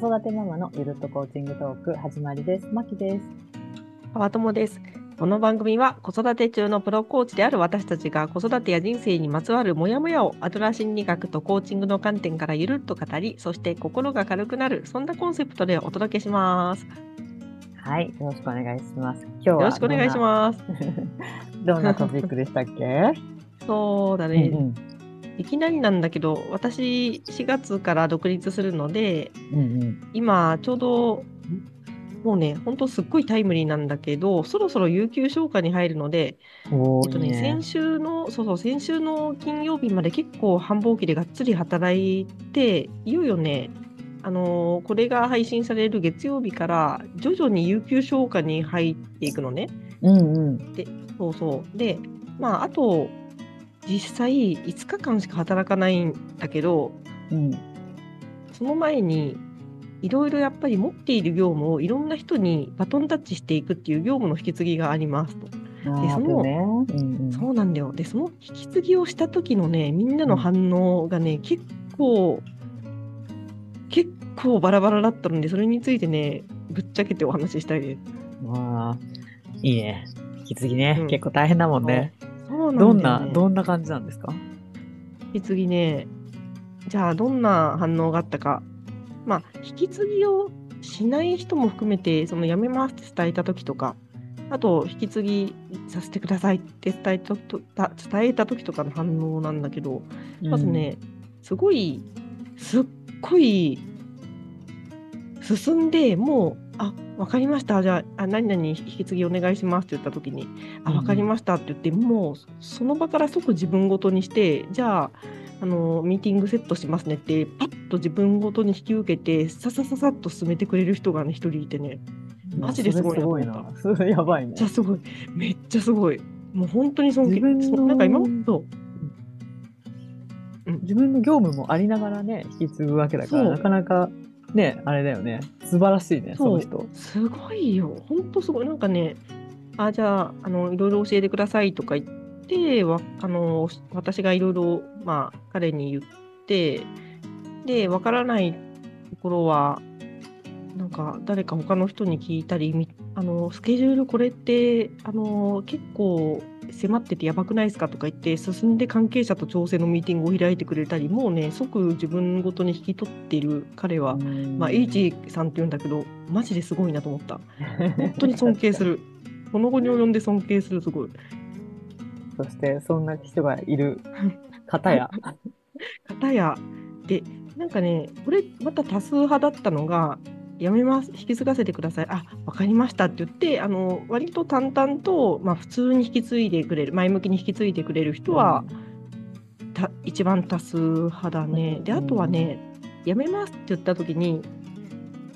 育てママのゆるっとコーチングトーク始まりです。まきです。川友です。この番組は子育て中のプロコーチである私たちが子育てや人生にまつわるモヤモヤをアドラー心理学とコーチングの観点からゆるっと語り、そして心が軽くなる、そんなコンセプトでお届けします。はい、よろしくお願いします。今日はよろしくお願いします。す。どんなトピックでしたっけ？そうだね、うんうんいきなりなんだけど、私4月から独立するので、うん今ちょうどもうね、本当すっごいタイムリーなんだけど、そろそろ有給消化に入るので、えっとね、先週の、そうそう、先週の金曜日まで結構繁忙期でがっつり働いて、いよいよね、あのーこれが配信される月曜日から徐々に有給消化に入っていくのね。うんうん。そうそう。で、まあ、あと、実際5日間しか働かないんだけど、うん。その前に、いろいろやっぱり持っている業務をいろんな人にバトンタッチしていくっていう業務の引き継ぎがありますと。あーそのね。うんうん。そうなんだよ。で、その引き継ぎをした時のね、みんなの反応がね、結構、結構バラバラだったので、それについてね、ぶっちゃけてお話ししたいです。わあ、いいね。引き継ぎね、うん結構大変だもんね。んななんだよね。どんな感じなんですか？引き継ぎね、じゃあどんな反応があったか。まあ、引き継ぎをしない人も含めて、その辞めますって伝えた時とか、あと、引き継ぎさせてくださいって伝えたとた伝えた時とかの反応なんだけど、まずね、すごい、すっごい進んで、もう、あ、わかりました。じゃあ、あ何々引き継ぎお願いしますって言ったときに、あ、うんわかりましたって言って、もう、その場から即自分ごとにして、じゃあ、あの、ミーティングセットしますねって、パッと自分ごとに引き受けて、ささささっと進めてくれる人がね、一人いてね、うん、マジですごいなと思やばいねめっちゃすごい。めっちゃすごい。もう本当に尊敬。なんか今までと、自分の業務もありながらね、引き継ぐわけだから、そうなかなかね、あれだよね。素晴らしいね、その人。すごいよ。ほんとすごい。なんかね、あ、じゃあ、あの、いろいろ教えてくださいとか言って、わあの、私がいろいろ、まあ、彼に言って、で、わからないところは、なんか、誰か他の人に聞いたり、みあの、スケジュールこれって、あの、結構迫っててやばくないですかとか言って、進んで関係者と調整のミーティングを開いてくれたり、もうね、即自分ごとに引き取っている彼は、まあ、H さんって言うんだけど、マジですごいなと思った。本当に尊敬する。この後に及んで尊敬する、すごい。そして、そんな人がいる 方や。片や、で、なんかね、これ、また多数派だったのが、やめます、引き継がせてください。あ、わかりましたって言って、あの、割と淡々と、まあ、普通に引き継いでくれる、前向きに引き継いでくれる人は、た一番多数派だね。で、あとはね、やめますって言った時に、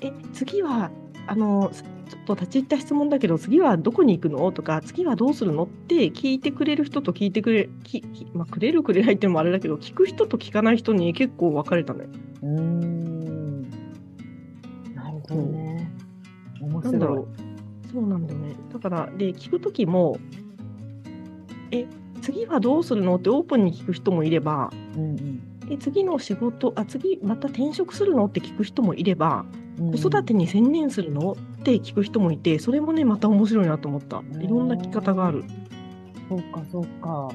え、次は、あの、すちょっと立ち入った質問だけど、次はどこに行くのとか、次はどうするのって聞いてくれる人と聞いてくれ、ききまあ、くれるくれないっていうのもあれだけど、聞く人と聞かない人に結構分かれたね。うーん。なるほどね。面白い。なんだろう。そうなんだよね。だから、で、聞く時も、え、次はどうするの？ってオープンに聞く人もいれば、うんうんえ次の仕事、あ、次また転職するの？って聞く人もいれば、うん子育てに専念するの？って聞く人もいて、それもね、また面白いなと思った。いろんな聞き方がある。そうか、そうか。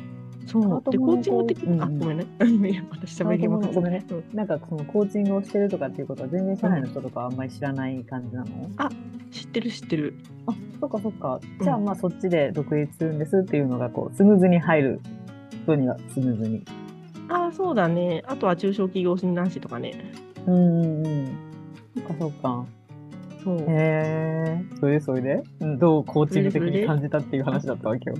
そう。で、コーチング的うんうんごめんね。いや私喋りまごめんねうんなんかそのコーチングをしてるとかっていうことは全然社内の人とかはあんまり知らない感じなの、知ってる知ってる。あ、そっかそっか。うんじゃあまあそっちで独立するんですっていうのがこうスムーズに入る人にはスムーズに。あ、そうだね。あとは中小企業診断士とかね。うんうんうん。そっかそっか。そう。へえ。それでそれで、うん、どうコーチング的に感じたっていう話だったわけよ。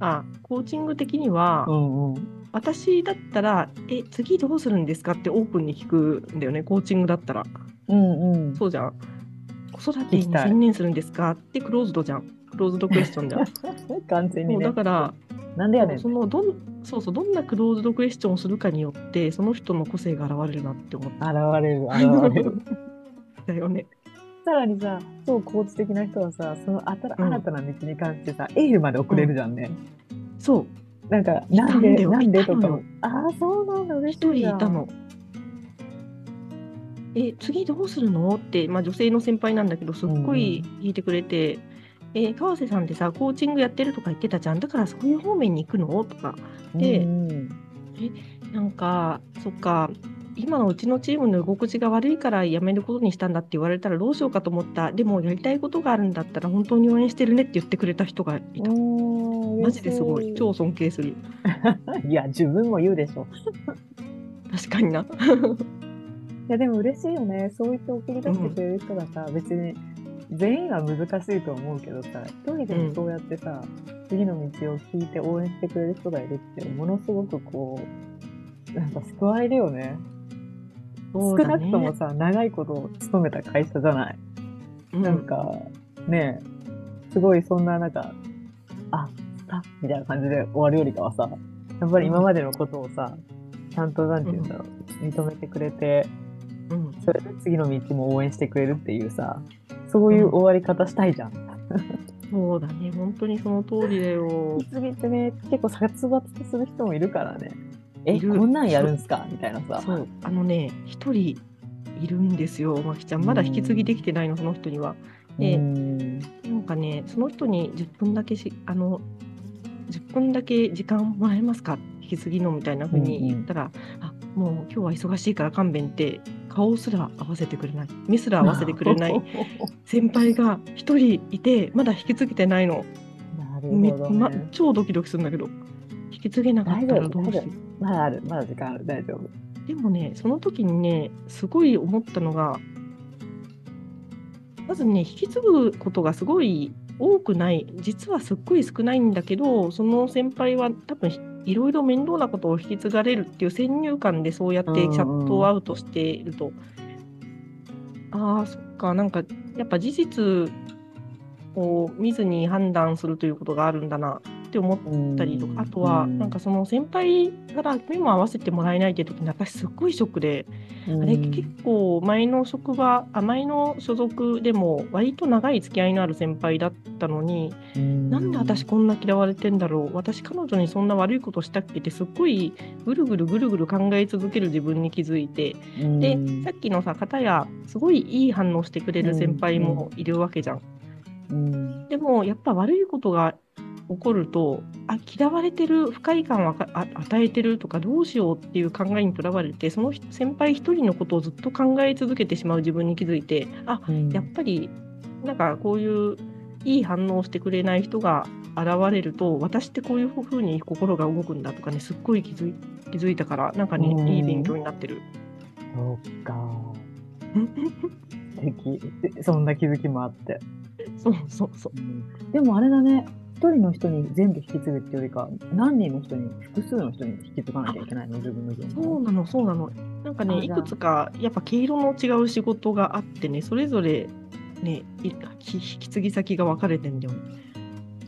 あ、コーチング的には、うんうん。私だったら、え、次どうするんですか？ってオープンに聞くんだよね、コーチングだったら。うんうん。そうじゃん。子育てに専念するんですか？ってクローズドじゃん。クローズドクエスチョンじゃん。完全にねだ。から、なんでやねん。そのどんそうそうどんなクローズドクエスチョンをするかによってその人の個性が現れるなって思っ現れる、現れる。たよね。さらにさ、超コーチ的な人はさ、その新たな道に関してさ、エールまで送れるじゃんね。そう。なんか、なんで、なんでとかも。ああ、そうなんだ、嬉し一いじゃん。人いたの。え、次どうするの？って、まあ、女性の先輩なんだけど、すっごい聞いてくれて、え、川瀬さんってさ、コーチングやってるとか言ってたじゃん。だからそういう方面に行くの？とか、でうんなんか、そっか、今のうちのチームの居心地が悪いから辞めることにしたんだって言われたらどうしようかと思った。でもやりたいことがあるんだったら本当に応援してるねって言ってくれた人がいた。うんマジですごい。超尊敬する。いや、自分も言うでしょ。確かにな。いや、でも嬉しいよね。そう言って送り出してくれる人がさ、別に全員は難しいと思うけどさ、一人でもそうやってさ、次の道を聞いて応援してくれる人がいるって、ものすごくこう、なんか救われるよね。少なくともさ、長いこと勤めた会社じゃない。うんなんか、ねえ、すごいそんな、なんか、あ、あみたいな感じで終わるよりかはさ、やっぱり今までのことをさ、ちゃんと、なんて言うんだろう、認めてくれて、うんそれで次の道も応援してくれるっていうさ、そういう終わり方したいじゃん。そうだね。本当にその通りだよ。次ってね、結構殺伐とする人もいるからね。え、こんなんやるんすか？みたいなさ。そう、あのね、一人いるんですよ、まきちゃん。まだ引き継ぎできてないの、その人には。でうん。なんかね、その人に10分だけし、あの、10分だけ時間もらえますか？引き継ぎのみたいな風に言ったら、あもう今日は忙しいから勘弁って、顔すら合わせてくれない、目すら合わせてくれない 先輩が一人いて、まだ引き継げてないの。なるめほど、ね。ま、超ドキドキするんだけど、引き継げなかったらどうしよう。まだある、まだ時間ある、大丈夫。でもね、その時にね、すごい思ったのが、まずね、引き継ぐことがすごい多くない、実はすっごい少ないんだけど、その先輩は多分いろいろ面倒なことを引き継がれるっていう先入観でそうやってチャットアウトしていると、ああ、そっか、なんかやっぱ事実を見ずに判断するということがあるんだなって思ったりとか、あとはなんかその先輩から目も合わせてもらえないっていう時に私すっごいショックで、あれ結構前の職場あ前の所属でも割と長い付き合いのある先輩だったのに、なんで私こんな嫌われてんだろう私彼女にそんな悪いことしたっけってすっごいぐるぐるぐるぐる考え続ける自分に気づいてでさっきのさ方やすごいいい反応してくれる先輩もいるわけじゃん。でもやっぱ悪いことが起こるとあ嫌われてる不快感を与えてるとかどうしようっていう考えにとらわれてその人先輩一人のことをずっと考え続けてしまう自分に気づいてあうんやっぱりなんかこういういい反応をしてくれない人が現れると私ってこういうふうに心が動くんだとかねすっごい気づい気づいたからなんかねうんいい勉強になってる。そうか。素敵。でそんな気づきもあって。そうそうそうでもあれだね、一人の人に全部引き継ぐっていうよりか、何人の人に、複数の人に引き継がなきゃいけないの、自分の業務そうなの、そうなの。なんかね、いくつかやっぱ毛色の違う仕事があってね、それぞれね、引き継ぎ先が分かれてんだよね。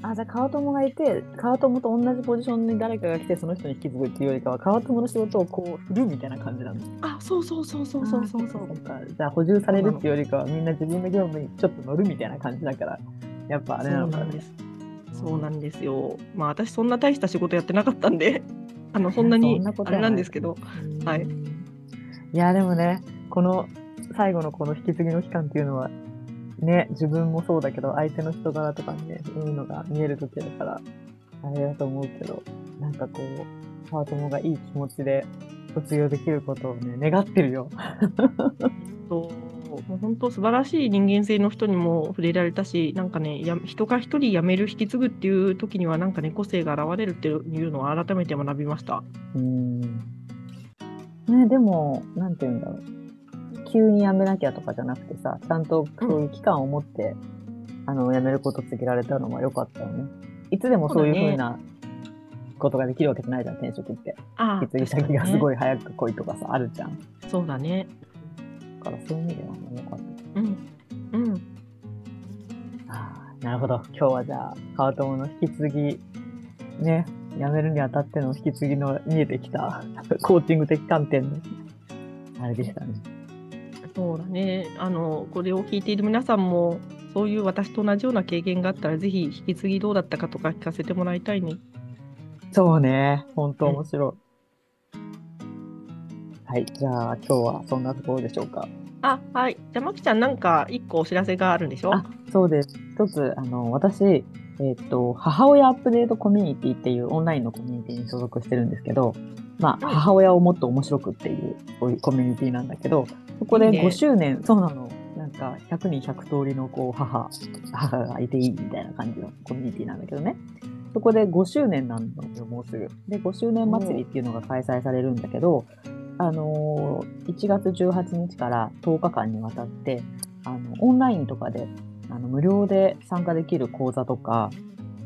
あ、じゃあ川友がいて、川友と同じポジションに誰かが来て、その人に引き継ぐっていうよりかは、川友の仕事をこう振るみたいな感じなんだ。あ、そうそうそうそうそうそうそうじゃあ補充されるっていうよりかは、みんな自分の業務にちょっと乗るみたいな感じだから、やっぱあれなのかねそうなんで。す。そうなんですよ。まあ私そんな大した仕事やってなかったんで、あのそんなにあれなんですけど、はいうんいや、でもね、この最後のこの引き継ぎの期間っていうのは、ね、自分もそうだけど、相手の人柄とかね、そういうのが見える時だから、あれだと思うけど、なんかこう、パートモがいい気持ちで卒業できることをね、願ってるよ。そうもう本当素晴らしい人間性の人にも触れられたし、なんかね、や人が一人辞める、引き継ぐっていう時には、なんかね、個性が現れるっていうのを改めて学びました。うん。ね、でも、なんて言うんだろう。急に辞めなきゃとかじゃなくてさ、ちゃんとそういう期間を持って、あの、辞めること告げられたのは良かったよね。いつでもそういうふうなことができるわけじゃないじゃん、転職って。あ引き継ぎ先がすい。ごい早く来いとかさ、あるじゃん。そうだね。そういう意味では良かった。うん。うん。ああ、なるほど。今日はじゃあ、川友の引き継ぎ、ね、辞めるにあたっての引き継ぎの見えてきた、コーチング的観点の、あれでしたね。そうだね。あの、これを聞いている皆さんも、そういう私と同じような経験があったら、ぜひ引き継ぎどうだったかとか聞かせてもらいたいね。そうね。本当面白い。はい。じゃあ、今日はそんなところでしょうか。あ、はい。じゃあ、まきちゃん、なんか一個お知らせがあるんでしょ？あ、そうです。一つ、あの、私、えっ、と、母親アップデートコミュニティっていうオンラインのコミュニティに所属してるんですけど、まあ、うん母親をもっと面白くっていう、コミュニティなんだけど、そこでいいね5周年、そうなの。なんか、100人100通りの、こう、母、母がいていいみたいな感じのコミュニティなんだけどね。そこで5周年なんのよ、もうすぐ。で、5周年祭りっていうのが開催されるんだけど、あのー1月18日から10日間にわたって、あの、オンラインとかで、あの、無料で参加できる講座とか、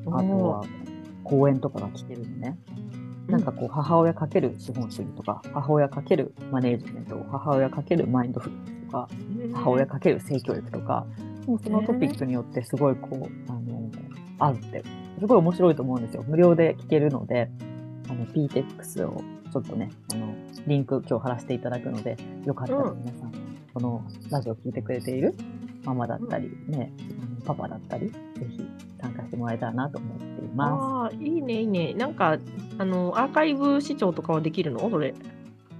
あとは講演とかが来てるのね。なんかこう、母親かける資本主義とか、母親かけるマネージメント、母親かけるマインドフルネスとか、母親かける性教育とか、もうそのトピックによってすごいこう、あの、あるって、すごい面白いと思うんですよ。無料で聞けるので、あの、PTEX をちょっとね、あの、リンク今日貼らせていただくので、よかったらうん皆さん、このラジオを聞いてくれているママだったり、ね、パパだったり、ぜひ参加してもらえたらなと思っていまああ、いいね、いいね。なんか、あの、アーカイブ視聴とかはできるの？それ。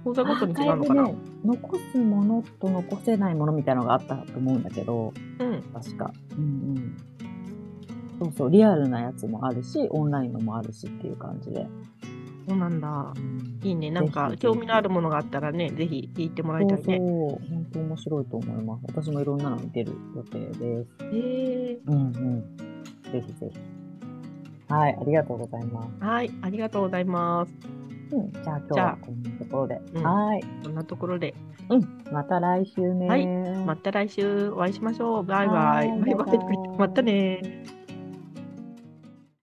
講座す。ごとに違うのかな？ね、残すものと残せないものみたいなのがあったと思うんだけど、うん。確か。うんうん。そうそう、リアルなやつもあるし、オンラインのもあるしっていう感じで。そうなんだ。いいね。なんか興味のあるものがあったらね、ぜひ聞いてもらいそうそう、たいね。本当面白いと思います。私もいろんなの見てる予定です。へえうんうん。ぜひぜひ。はい、ありがとうございます。はい、ありがとうございます。うん、じゃあ今日はこんなところで。うんはい。こんなところで、うん、また来週ね。はいまた来週お会いしましょう。バイバイ。はいバイバイバイバイ。またね。